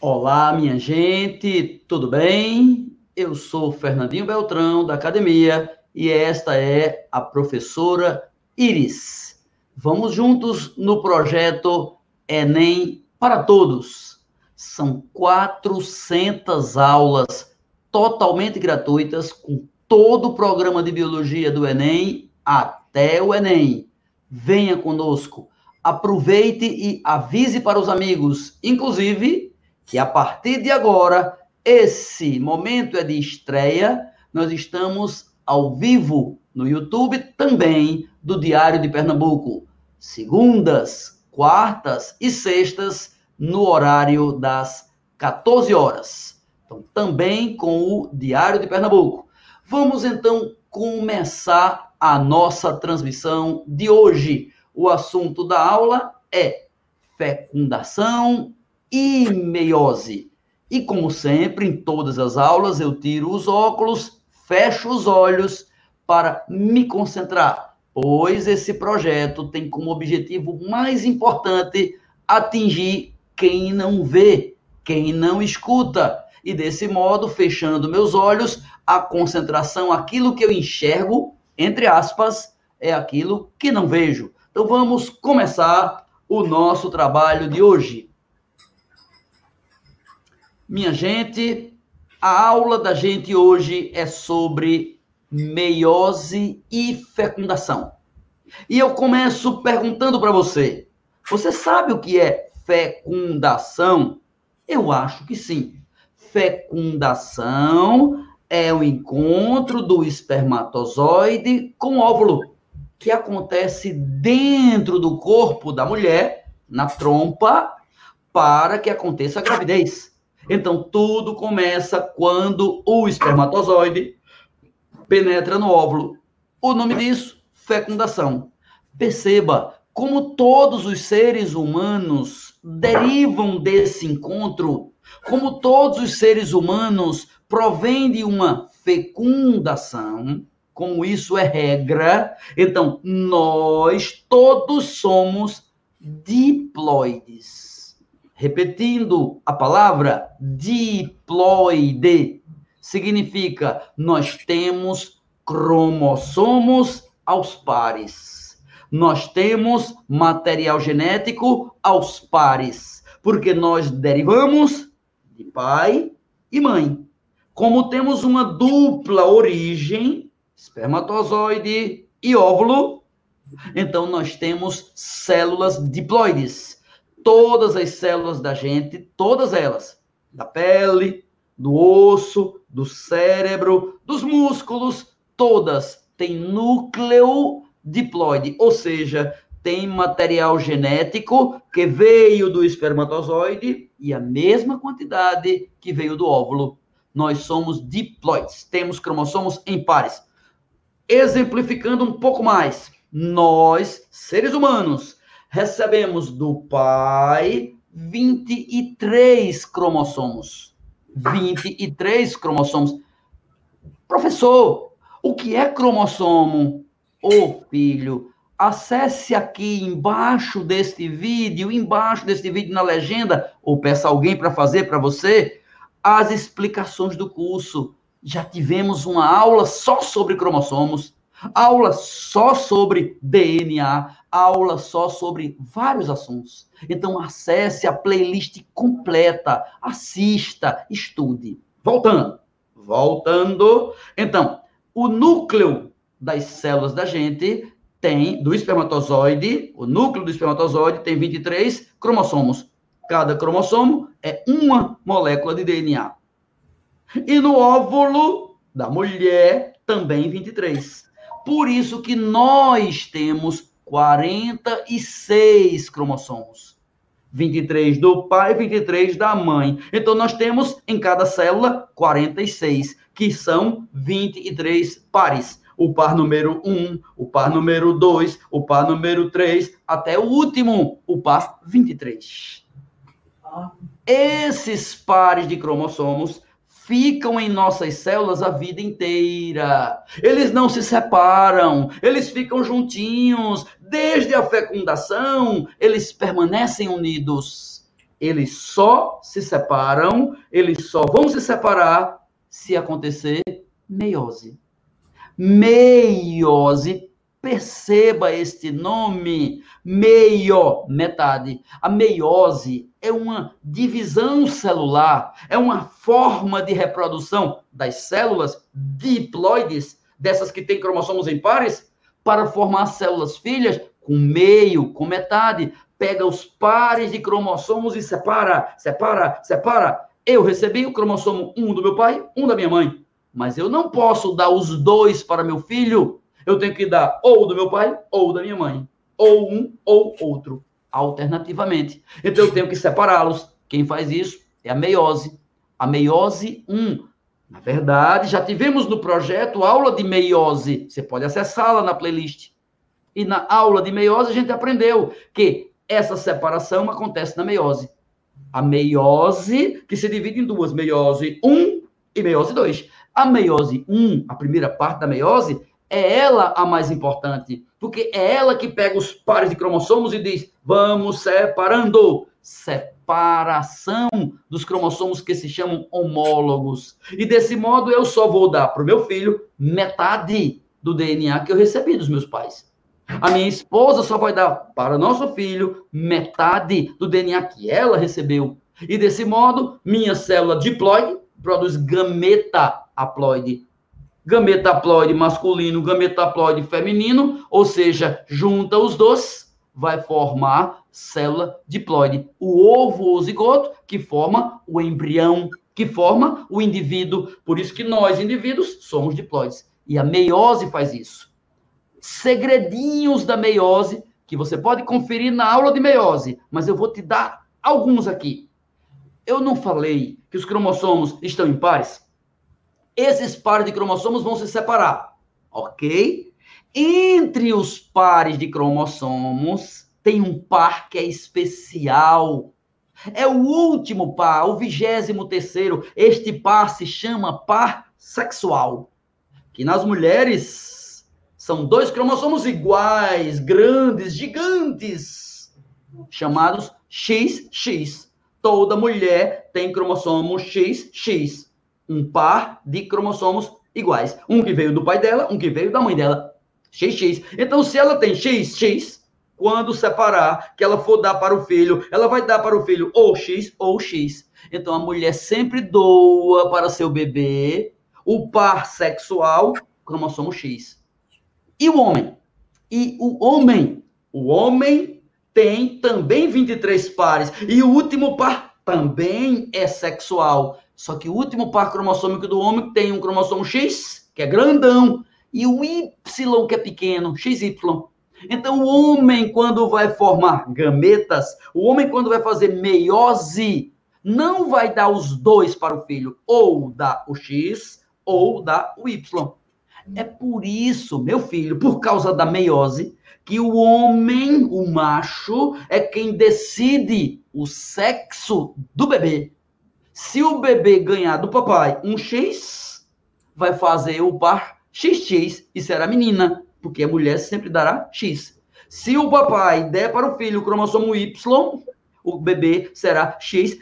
Olá, minha gente, tudo bem? Eu sou Fernandinho Beltrão, da academia, e esta é a professora Iris. Vamos juntos no projeto Enem para Todos. São 400 aulas totalmente gratuitas, com todo o programa de biologia do Enem até o Enem. Venha conosco, aproveite e avise para os amigos, inclusive que a partir de agora, esse momento é de estreia, nós estamos ao vivo no YouTube também do Diário de Pernambuco, segundas, quartas e sextas, no horário das 14 horas. Então, também com o Diário de Pernambuco. Vamos então começar a nossa transmissão de hoje. O assunto da aula é fecundação e meiose. E como sempre, em todas as aulas, eu tiro os óculos, fecho os olhos para me concentrar, pois esse projeto tem como objetivo mais importante atingir quem não vê, quem não escuta. E desse modo, fechando meus olhos, a concentração, aquilo que eu enxergo, entre aspas, é aquilo que não vejo. Então vamos começar o nosso trabalho de hoje. Minha gente, a aula da gente hoje é sobre meiose e fecundação. E eu começo perguntando para você: você sabe o que é fecundação? Eu acho que sim. Fecundação é o encontro do espermatozoide com o óvulo, que acontece dentro do corpo da mulher, na trompa, para que aconteça a gravidez. Então, tudo começa quando o espermatozoide penetra no óvulo. O nome disso, fecundação. Perceba como todos os seres humanos derivam desse encontro, como todos os seres humanos provêm de uma fecundação, como isso é regra, então nós todos somos diploides. Repetindo a palavra diploide, significa nós temos cromossomos aos pares. Nós temos material genético aos pares, porque nós derivamos de pai e mãe. Como temos uma dupla origem, espermatozoide e óvulo, então nós temos células diploides todas as células da gente, todas elas, da pele, do osso, do cérebro, dos músculos, todas têm núcleo diploide, ou seja, tem material genético que veio do espermatozoide e a mesma quantidade que veio do óvulo. Nós somos diploides, temos cromossomos em pares. Exemplificando um pouco mais, nós, seres humanos, recebemos do pai 23 cromossomos. 23 cromossomos. Professor, o que é cromossomo? Ô oh, filho, acesse aqui embaixo deste vídeo, embaixo deste vídeo na legenda, ou peça alguém para fazer para você, as explicações do curso. Já tivemos uma aula só sobre cromossomos, aula só sobre DNA, aula só sobre vários assuntos. Então acesse a playlist completa, assista, estude. Voltando, voltando. Então, o núcleo das células da gente tem do espermatozoide, o núcleo do espermatozoide tem 23 cromossomos. Cada cromossomo é uma molécula de DNA. E no óvulo da mulher também 23. Por isso que nós temos 46 cromossomos. 23 do pai, 23 da mãe. Então nós temos em cada célula 46, que são 23 pares. O par número 1, o par número 2, o par número 3, até o último, o par 23. Esses pares de cromossomos ficam em nossas células a vida inteira. Eles não se separam, eles ficam juntinhos. Desde a fecundação, eles permanecem unidos. eles só se separam, eles só vão se separar se acontecer meiose. Meiose, perceba este nome, meio, metade. A meiose é uma divisão celular, é uma forma de reprodução das células diploides, dessas que têm cromossomos em pares, para formar células filhas com meio, com metade. Pega os pares de cromossomos e separa, separa, separa. Eu recebi o cromossomo 1 do meu pai, um da minha mãe. Mas eu não posso dar os dois para meu filho. Eu tenho que dar ou do meu pai ou da minha mãe. Ou um ou outro, alternativamente. Então eu tenho que separá-los. Quem faz isso é a meiose. A meiose 1. Na verdade, já tivemos no projeto aula de meiose. Você pode acessá-la na playlist. E na aula de meiose a gente aprendeu que essa separação acontece na meiose a meiose, que se divide em duas, meiose 1 e meiose 2. A meiose 1, a primeira parte da meiose, é ela a mais importante, porque é ela que pega os pares de cromossomos e diz: vamos separando. Separação dos cromossomos que se chamam homólogos. E desse modo eu só vou dar para o meu filho metade do DNA que eu recebi dos meus pais. A minha esposa só vai dar para nosso filho metade do DNA que ela recebeu. E desse modo, minha célula diploide produz gameta haploide. Gameta haploide masculino, gameta haploide feminino, ou seja, junta os dois, vai formar célula diploide. O ovo ou zigoto, que forma o embrião, que forma o indivíduo. Por isso que nós, indivíduos, somos diploides. E a meiose faz isso segredinhos da meiose que você pode conferir na aula de meiose, mas eu vou te dar alguns aqui. Eu não falei que os cromossomos estão em pares? Esses pares de cromossomos vão se separar, ok? Entre os pares de cromossomos tem um par que é especial. É o último par, o vigésimo terceiro. Este par se chama par sexual. Que nas mulheres são dois cromossomos iguais, grandes, gigantes, chamados XX. Toda mulher tem cromossomo XX, um par de cromossomos iguais. Um que veio do pai dela, um que veio da mãe dela. XX. Então, se ela tem XX, quando separar, que ela for dar para o filho, ela vai dar para o filho ou X ou X. Então, a mulher sempre doa para seu bebê o par sexual cromossomo X. E o homem? E o homem? O homem tem também 23 pares. E o último par também é sexual. Só que o último par cromossômico do homem tem um cromossomo X, que é grandão, e o Y, que é pequeno, XY. Então, o homem, quando vai formar gametas, o homem, quando vai fazer meiose, não vai dar os dois para o filho, ou dá o X, ou dá o Y. É por isso, meu filho, por causa da meiose, que o homem, o macho, é quem decide o sexo do bebê. Se o bebê ganhar do papai um X, vai fazer o par XX e será menina, porque a mulher sempre dará X. Se o papai der para o filho o cromossomo Y, o bebê será XY,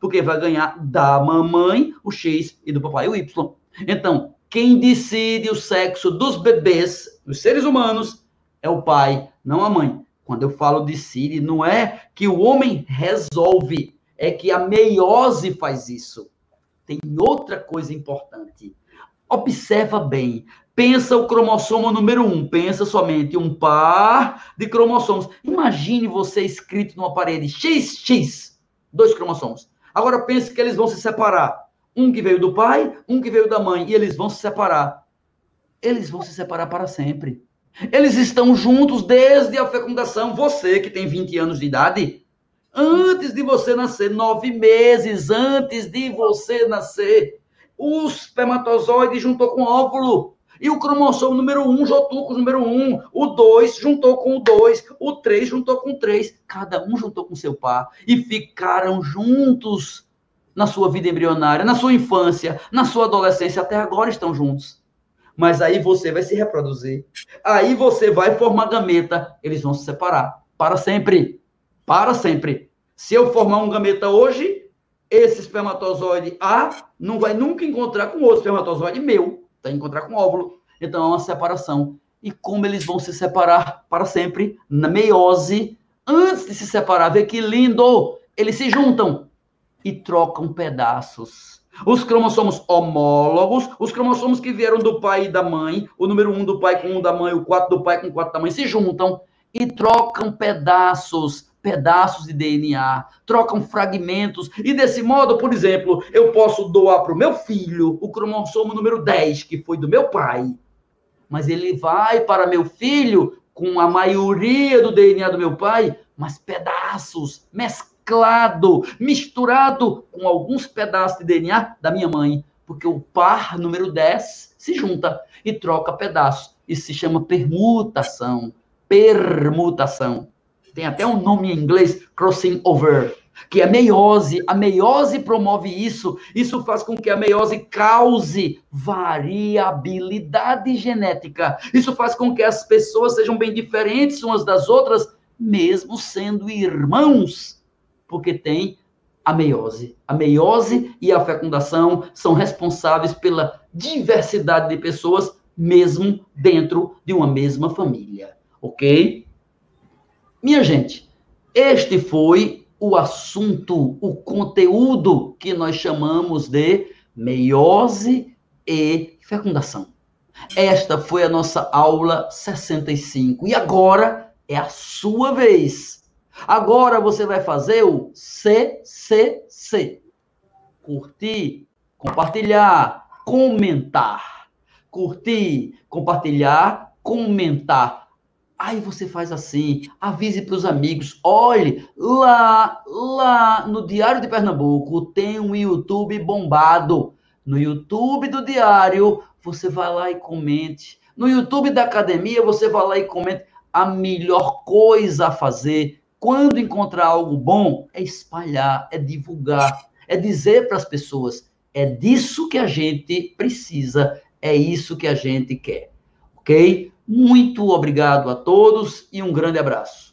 porque vai ganhar da mamãe o X e do papai o Y. Então, quem decide o sexo dos bebês, dos seres humanos, é o pai, não a mãe. Quando eu falo decide, não é que o homem resolve, é que a meiose faz isso. Tem outra coisa importante. Observa bem. Pensa o cromossomo número um. Pensa somente um par de cromossomos. Imagine você escrito numa parede XX, dois cromossomos. Agora pense que eles vão se separar. Um que veio do pai, um que veio da mãe, e eles vão se separar. Eles vão se separar para sempre. Eles estão juntos desde a fecundação. Você que tem 20 anos de idade, antes de você nascer, nove meses antes de você nascer, o espermatozoide juntou com o óvulo. E o cromossomo número 1 um juntou com o número 1, um, o 2 juntou com o 2, o 3 juntou com o 3. Cada um juntou com seu par e ficaram juntos na sua vida embrionária, na sua infância, na sua adolescência, até agora estão juntos. Mas aí você vai se reproduzir. Aí você vai formar gameta, eles vão se separar para sempre. Para sempre. Se eu formar um gameta hoje, esse espermatozoide A não vai nunca encontrar com outro espermatozoide meu, vai encontrar com óvulo. Então é uma separação. E como eles vão se separar para sempre na meiose, antes de se separar, vê que lindo! Eles se juntam e trocam pedaços. Os cromossomos homólogos, os cromossomos que vieram do pai e da mãe, o número um do pai com um da mãe, o quatro do pai com quatro da mãe, se juntam e trocam pedaços pedaços de DNA, trocam fragmentos, e desse modo, por exemplo, eu posso doar para o meu filho o cromossomo número 10, que foi do meu pai, mas ele vai para meu filho com a maioria do DNA do meu pai, mas pedaços, mesclado, misturado com alguns pedaços de DNA da minha mãe, porque o par número 10 se junta e troca pedaços. Isso se chama permutação. Permutação tem até um nome em inglês, crossing over, que é meiose. A meiose promove isso. Isso faz com que a meiose cause variabilidade genética. Isso faz com que as pessoas sejam bem diferentes umas das outras, mesmo sendo irmãos, porque tem a meiose. A meiose e a fecundação são responsáveis pela diversidade de pessoas, mesmo dentro de uma mesma família. Ok? Minha gente, este foi o assunto, o conteúdo que nós chamamos de meiose e fecundação. Esta foi a nossa aula 65 e agora é a sua vez. Agora você vai fazer o CCC. Curtir, compartilhar, comentar. Curtir, compartilhar, comentar Aí você faz assim, avise para os amigos, olhe, lá, lá no Diário de Pernambuco tem um YouTube bombado. No YouTube do Diário, você vai lá e comente. No YouTube da academia, você vai lá e comente. A melhor coisa a fazer quando encontrar algo bom é espalhar, é divulgar, é dizer para as pessoas: é disso que a gente precisa, é isso que a gente quer. Ok? Muito obrigado a todos e um grande abraço.